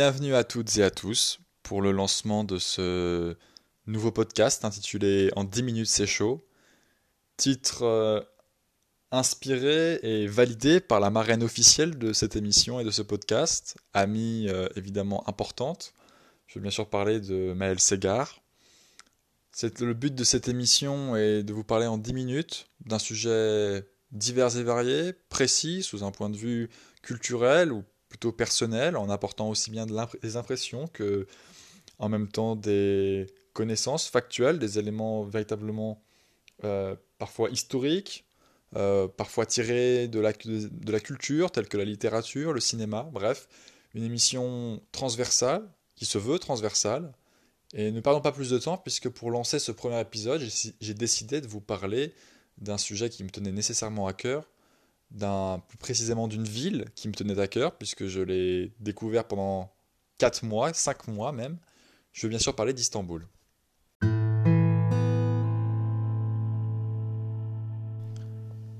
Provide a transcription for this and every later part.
Bienvenue à toutes et à tous pour le lancement de ce nouveau podcast intitulé En 10 minutes c'est chaud. Titre euh, inspiré et validé par la marraine officielle de cette émission et de ce podcast, amie euh, évidemment importante. Je veux bien sûr parler de Maëlle Segar. Le but de cette émission est de vous parler en 10 minutes d'un sujet divers et varié, précis sous un point de vue culturel ou plutôt personnel, en apportant aussi bien des impressions que en même temps des connaissances factuelles, des éléments véritablement euh, parfois historiques, euh, parfois tirés de la, de la culture, tels que la littérature, le cinéma, bref, une émission transversale, qui se veut transversale. Et ne perdons pas plus de temps, puisque pour lancer ce premier épisode, j'ai décidé de vous parler d'un sujet qui me tenait nécessairement à cœur, d'un plus précisément d'une ville qui me tenait à cœur, puisque je l'ai découvert pendant 4 mois, 5 mois même. Je veux bien sûr parler d'Istanbul.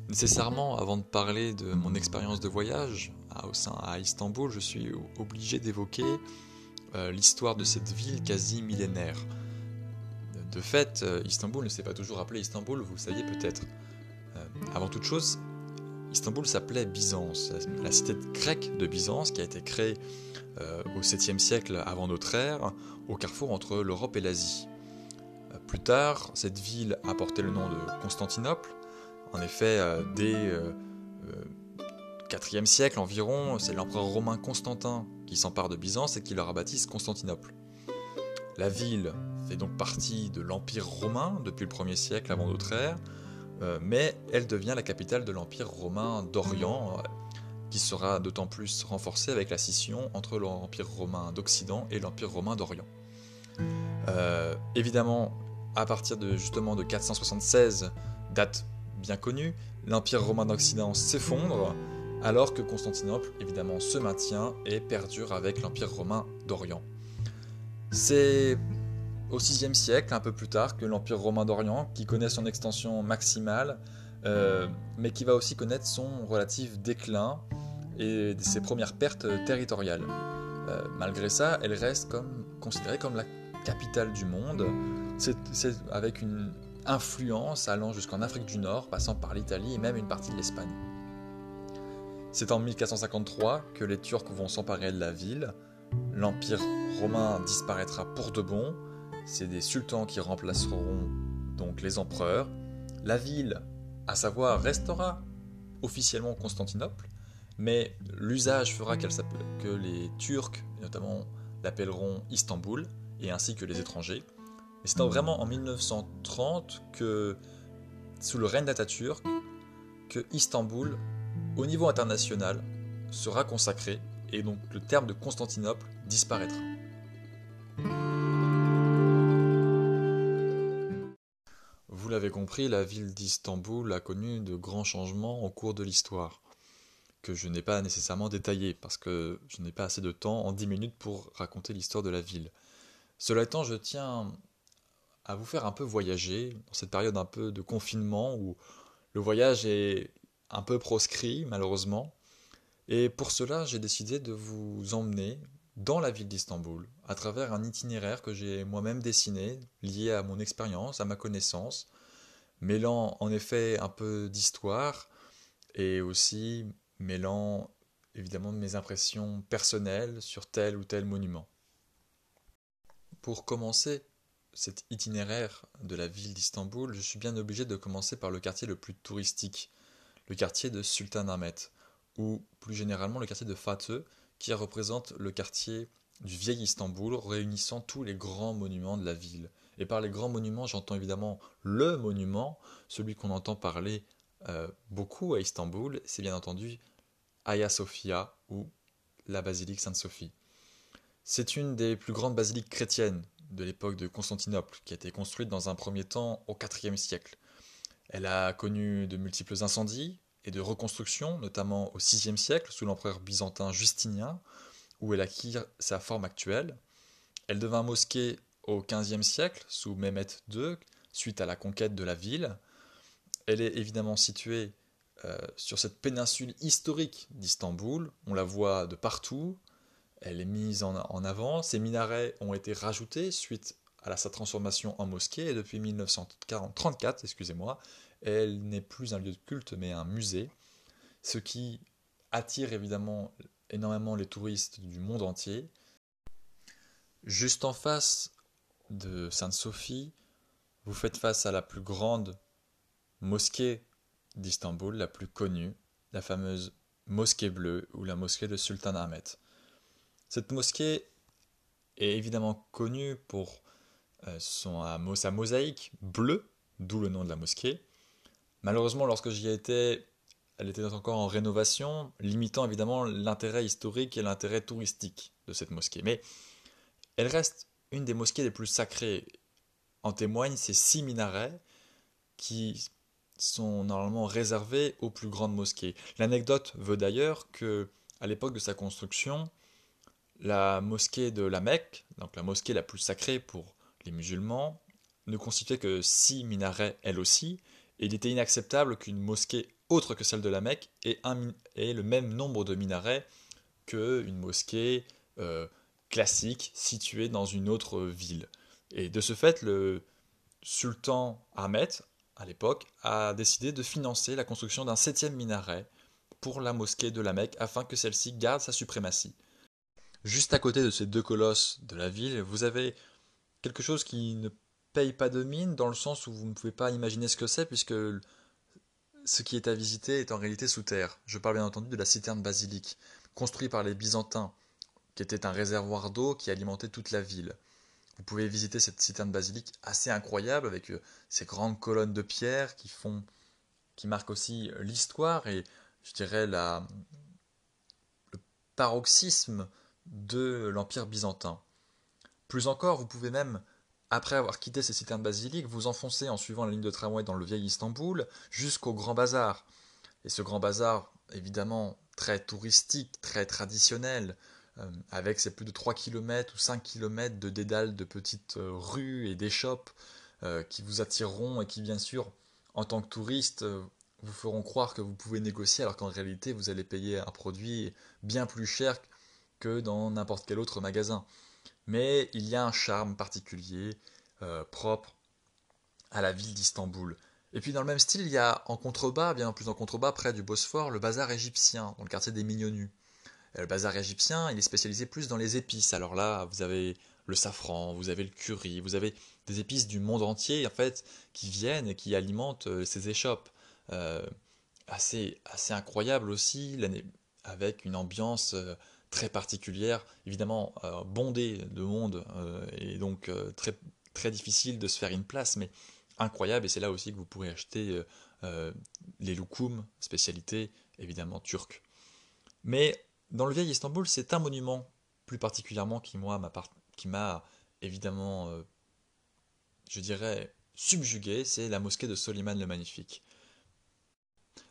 Nécessairement, avant de parler de mon expérience de voyage à, au sein à Istanbul, je suis obligé d'évoquer euh, l'histoire de cette ville quasi millénaire. De fait, euh, Istanbul ne s'est pas toujours appelé Istanbul, vous le saviez peut-être. Euh, avant toute chose, Istanbul s'appelait Byzance, la cité grecque de Byzance qui a été créée euh, au 7e siècle avant notre ère, au carrefour entre l'Europe et l'Asie. Euh, plus tard, cette ville a porté le nom de Constantinople. En effet, euh, dès 4e siècle environ, c'est l'empereur romain Constantin qui s'empare de Byzance et qui leur baptise Constantinople. La ville fait donc partie de l'Empire romain depuis le 1er siècle avant notre ère, mais elle devient la capitale de l'Empire romain d'Orient, euh, qui sera d'autant plus renforcée avec la scission entre l'Empire romain d'Occident et l'Empire romain d'Orient. Euh, évidemment, à partir de justement de 476, date bien connue, l'Empire romain d'Occident s'effondre, alors que Constantinople, évidemment, se maintient et perdure avec l'Empire romain d'Orient. C'est au VIe siècle, un peu plus tard, que l'Empire romain d'Orient, qui connaît son extension maximale, euh, mais qui va aussi connaître son relatif déclin et ses premières pertes territoriales. Euh, malgré ça, elle reste considérée comme la capitale du monde, avec une influence allant jusqu'en Afrique du Nord, passant par l'Italie et même une partie de l'Espagne. C'est en 1453 que les Turcs vont s'emparer de la ville, l'Empire romain disparaîtra pour de bon, c'est des sultans qui remplaceront donc les empereurs. La ville, à savoir, restera officiellement Constantinople, mais l'usage fera que les Turcs, notamment, l'appelleront Istanbul, et ainsi que les étrangers. Et c'est vraiment en 1930 que, sous le règne d'Atatürk, que Istanbul, au niveau international, sera consacré, et donc le terme de Constantinople disparaîtra. Vous l'avez compris, la ville d'Istanbul a connu de grands changements au cours de l'histoire, que je n'ai pas nécessairement détaillé, parce que je n'ai pas assez de temps en 10 minutes pour raconter l'histoire de la ville. Cela étant, je tiens à vous faire un peu voyager, dans cette période un peu de confinement, où le voyage est un peu proscrit, malheureusement. Et pour cela, j'ai décidé de vous emmener dans la ville d'Istanbul, à travers un itinéraire que j'ai moi-même dessiné, lié à mon expérience, à ma connaissance, mêlant en effet un peu d'histoire et aussi mêlant évidemment mes impressions personnelles sur tel ou tel monument. Pour commencer cet itinéraire de la ville d'Istanbul, je suis bien obligé de commencer par le quartier le plus touristique, le quartier de Sultanahmet, ou plus généralement le quartier de Fatih, qui représente le quartier du vieil Istanbul, réunissant tous les grands monuments de la ville. Et par les grands monuments, j'entends évidemment le monument, celui qu'on entend parler euh, beaucoup à Istanbul, c'est bien entendu Hagia Sophia ou la basilique Sainte-Sophie. C'est une des plus grandes basiliques chrétiennes de l'époque de Constantinople, qui a été construite dans un premier temps au IVe siècle. Elle a connu de multiples incendies, de reconstruction, notamment au VIe siècle sous l'empereur byzantin Justinien, où elle acquit sa forme actuelle. Elle devint mosquée au XVe siècle sous Mehmet II, suite à la conquête de la ville. Elle est évidemment située euh, sur cette péninsule historique d'Istanbul. On la voit de partout. elle est mise en, avant. Ces minarets ont été rajoutés suite à sa transformation en mosquée et depuis 1934, excusez-moi, elle n'est plus un lieu de culte mais un musée, ce qui attire évidemment énormément les touristes du monde entier. Juste en face de Sainte-Sophie, vous faites face à la plus grande mosquée d'Istanbul, la plus connue, la fameuse mosquée bleue ou la mosquée de Sultan Ahmed. Cette mosquée est évidemment connue pour euh, son, sa mosaïque bleue, d'où le nom de la mosquée. Malheureusement, lorsque j'y étais, elle était encore en rénovation, limitant évidemment l'intérêt historique et l'intérêt touristique de cette mosquée. Mais elle reste une des mosquées les plus sacrées. En témoignent ces six minarets qui sont normalement réservés aux plus grandes mosquées. L'anecdote veut d'ailleurs que, à l'époque de sa construction, la mosquée de la Mecque, donc la mosquée la plus sacrée pour les musulmans, ne constituait que six minarets elle aussi, et il était inacceptable qu'une mosquée autre que celle de la Mecque ait, le même nombre de minarets qu'une mosquée euh, classique située dans une autre ville. Et de ce fait, le sultan Ahmed, à l'époque, a décidé de financer la construction d'un septième minaret pour la mosquée de la Mecque afin que celle-ci garde sa suprématie. Juste à côté de ces deux colosses de la ville, vous avez quelque chose qui ne paye pas de mine dans le sens où vous ne pouvez pas imaginer ce que c'est puisque ce qui est à visiter est en réalité sous terre. Je parle bien entendu de la citerne basilique, construite par les Byzantins, qui était un réservoir d'eau qui alimentait toute la ville. Vous pouvez visiter cette citerne basilique assez incroyable avec euh, ces grandes colonnes de pierre qui font, qui marquent aussi l'histoire et je dirais la, le paroxysme de l'Empire byzantin. Plus encore, vous pouvez même, après avoir quitté ces citernes basiliques, vous enfoncer en suivant la ligne de tramway dans le vieil Istanbul jusqu'au Grand Bazar. Et ce Grand Bazar, évidemment, très touristique, très traditionnel, euh, avec ses plus de 3 km ou 5 km de dédales de petites euh, rues et d'échoppes euh, qui vous attireront et qui, bien sûr, en tant que touriste, vous feront croire que vous pouvez négocier alors qu'en réalité, vous allez payer un produit bien plus cher que dans n'importe quel autre magasin. Mais il y a un charme particulier, euh, propre à la ville d'Istanbul. Et puis dans le même style, il y a en contrebas, bien plus en contrebas, près du Bosphore, le bazar égyptien, dans le quartier des Mignonus. le bazar égyptien, il est spécialisé plus dans les épices. Alors là, vous avez le safran, vous avez le curry, vous avez des épices du monde entier, en fait, qui viennent et qui alimentent euh, ces échoppes. Euh, assez, assez incroyable aussi, avec une ambiance très particulière, évidemment euh, bondée de monde euh, et donc euh, très, difficile de se faire une place, mais incroyable. Et c'est là aussi que vous pourrez acheter les loukoums, spécialité évidemment turque. Mais dans le vieil Istanbul, c'est un monument plus particulièrement qui moi qui m'a évidemment, je dirais, subjugué, c'est la mosquée de Soliman le Magnifique.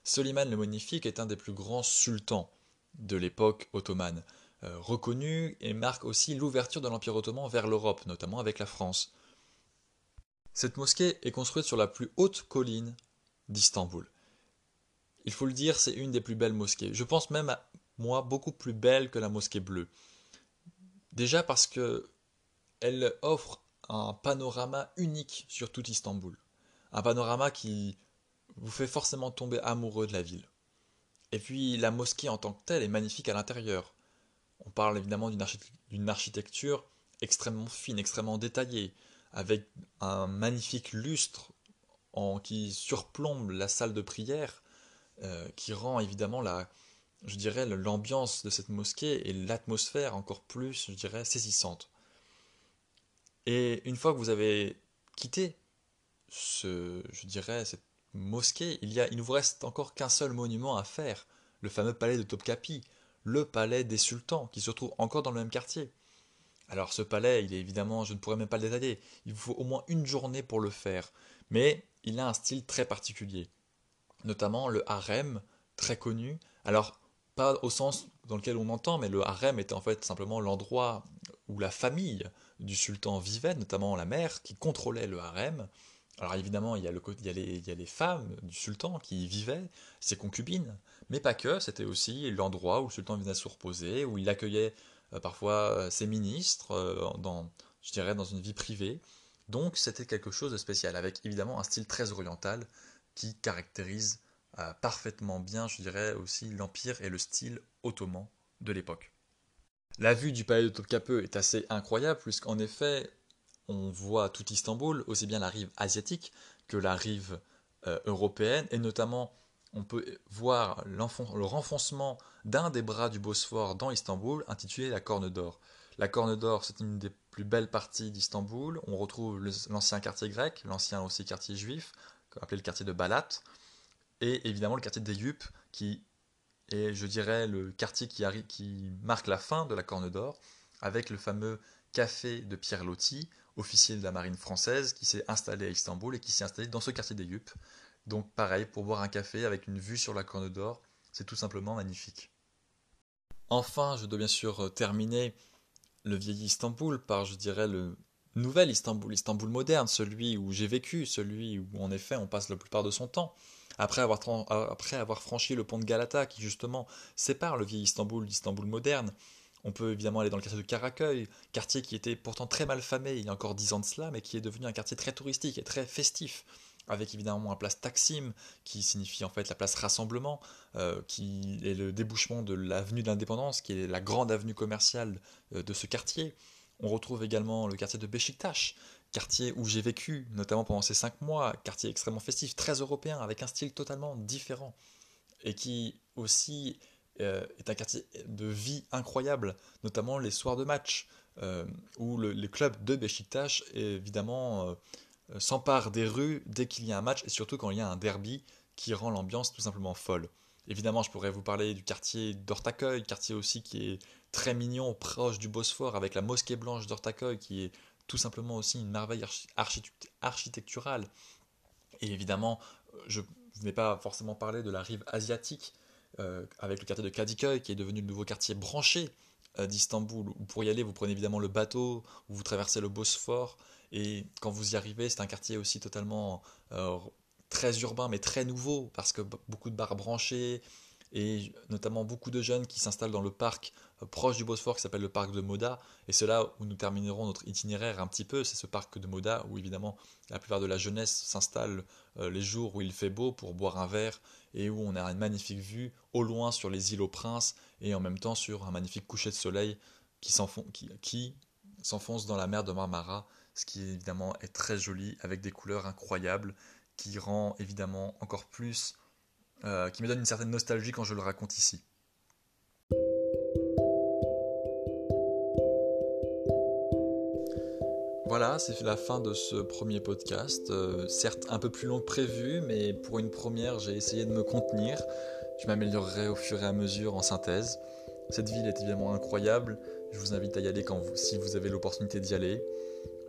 Soliman le Magnifique est un des plus grands sultans de l'époque ottomane, euh, reconnu et marque aussi l'ouverture de l'Empire ottoman vers l'Europe, notamment avec la France. Cette mosquée est construite sur la plus haute colline d'Istanbul. Il faut le dire, c'est une des plus belles mosquées. Je pense même à moi beaucoup plus belle que la mosquée bleue. Déjà parce que elle offre un panorama unique sur tout Istanbul. Un panorama qui vous fait forcément tomber amoureux de la ville. Et puis la mosquée en tant que telle est magnifique à l'intérieur. On parle évidemment d'une architecture extrêmement fine, extrêmement détaillée, avec un magnifique lustre qui surplombe la salle de prière, euh, qui rend évidemment la, je dirais, l'ambiance de cette mosquée et l'atmosphère encore plus, je dirais, saisissante. Et une fois que vous avez quitté ce, je dirais, cette mosquée, il, y a, il ne vous reste encore qu'un seul monument à faire, le fameux palais de Topkapi, le palais des sultans, qui se trouve encore dans le même quartier. Alors ce palais, il est évidemment, je ne pourrais même pas le détailler, il vous faut au moins une journée pour le faire, mais il a un style très particulier, notamment le harem, très connu, alors pas au sens dans lequel on entend, mais le harem était en fait simplement l'endroit où la famille du sultan vivait, notamment la mère qui contrôlait le harem, alors évidemment, il y, a les, femmes du sultan qui y vivaient, ses concubines, mais pas que, c'était aussi l'endroit où le sultan venait se reposer, où il accueillait parfois ses ministres, dans, je dirais dans une vie privée. Donc c'était quelque chose de spécial, avec évidemment un style très oriental qui caractérise parfaitement bien, je dirais aussi, l'empire et le style ottoman de l'époque. La vue du palais de Topkapi est assez incroyable, puisqu'en effet, on voit tout Istanbul, aussi bien la rive asiatique que la rive euh, européenne, et notamment on peut voir le renfoncement d'un des bras du Bosphore dans Istanbul, intitulé la Corne d'Or. La Corne d'Or, c'est une des plus belles parties d'Istanbul. On retrouve l'ancien quartier grec, l'ancien aussi quartier juif, appelé le quartier de Balat, et évidemment le quartier d'Eyüp, qui est, je dirais, le quartier qui, qui marque la fin de la Corne d'Or, avec le fameux café de Pierre Loti, officier de la marine française, qui s'est installé à Istanbul et qui s'est installé dans ce quartier d'Eyüp. Donc pareil, pour boire un café avec une vue sur la Corne d'Or, c'est tout simplement magnifique. Enfin, je dois bien sûr euh, terminer le vieil Istanbul par, je dirais, le nouvel Istanbul, Istanbul moderne, celui où j'ai vécu, celui où en effet on passe la plupart de son temps. Après avoir, après avoir franchi le pont de Galata qui justement sépare le vieil Istanbul d'Istanbul moderne, on peut évidemment aller dans le quartier de Karaköy, quartier qui était pourtant très mal famé il y a encore dix ans de cela, mais qui est devenu un quartier très touristique et très festif avec évidemment la place Taksim, qui signifie en fait la place Rassemblement, euh, qui est le débouchement de l'avenue de l'Indépendance, qui est la grande avenue commerciale euh, de ce quartier. On retrouve également le quartier de Beşiktaş, quartier où j'ai vécu, notamment pendant ces cinq mois, quartier extrêmement festif, très européen, avec un style totalement différent, et qui aussi euh, est un quartier de vie incroyable, notamment les soirs de match, où le, les clubs de Beşiktaş, évidemment, euh, s'empare des rues dès qu'il y a un match et surtout quand il y a un derby qui rend l'ambiance tout simplement folle. Évidemment, je pourrais vous parler du quartier d'Ortaköy, quartier aussi qui est très mignon, proche du Bosphore, avec la mosquée blanche d'Ortaköy, qui est tout simplement aussi une merveille architecturale. Et évidemment, je ne vais pas forcément parler de la rive asiatique, euh, avec le quartier de Kadıköy, qui est devenu le nouveau quartier branché euh, d'Istanbul. Pour y aller, vous prenez évidemment le bateau, vous traversez le Bosphore, et quand vous y arrivez, c'est un quartier aussi totalement euh, très urbain, mais très nouveau, parce que beaucoup de bars branchés, et notamment beaucoup de jeunes qui s'installent dans le parc euh, proche du Bosphore qui s'appelle le parc de Moda. Et c'est là où nous terminerons notre itinéraire un petit peu, c'est ce parc de Moda où évidemment la plupart de la jeunesse s'installe euh, les jours où il fait beau pour boire un verre et où on a une magnifique vue au loin sur les îles aux Princes et en même temps sur un magnifique coucher de soleil qui s'enfonce dans la mer de Marmara ce qui évidemment est très joli avec des couleurs incroyables qui rend évidemment encore plus, euh, qui me donne une certaine nostalgie quand je le raconte ici. Voilà, c'est la fin de ce premier podcast. Euh, certes un peu plus long que prévu, mais pour une première, j'ai essayé de me contenir. Je m'améliorerai au fur et à mesure en synthèse. Cette ville est évidemment incroyable. Je vous invite à y aller quand si vous avez l'opportunité d'y aller.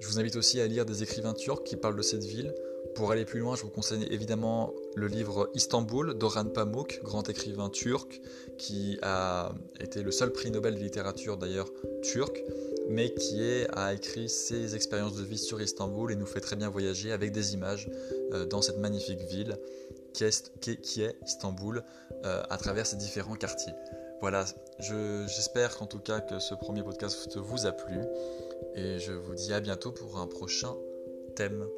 Je vous invite aussi à lire des écrivains turcs qui parlent de cette ville. Pour aller plus loin, je vous conseille évidemment le livre Istanbul d'Orhan Pamuk, grand écrivain turc, qui a été le seul prix Nobel de littérature d'ailleurs turc, mais qui a écrit ses expériences de vie sur Istanbul et nous fait très bien voyager avec des images euh, dans cette magnifique ville qui est, Istanbul euh, à travers ses différents quartiers. Voilà, j'espère qu'en tout cas que ce premier podcast vous a plu et je vous dis à bientôt pour un prochain thème.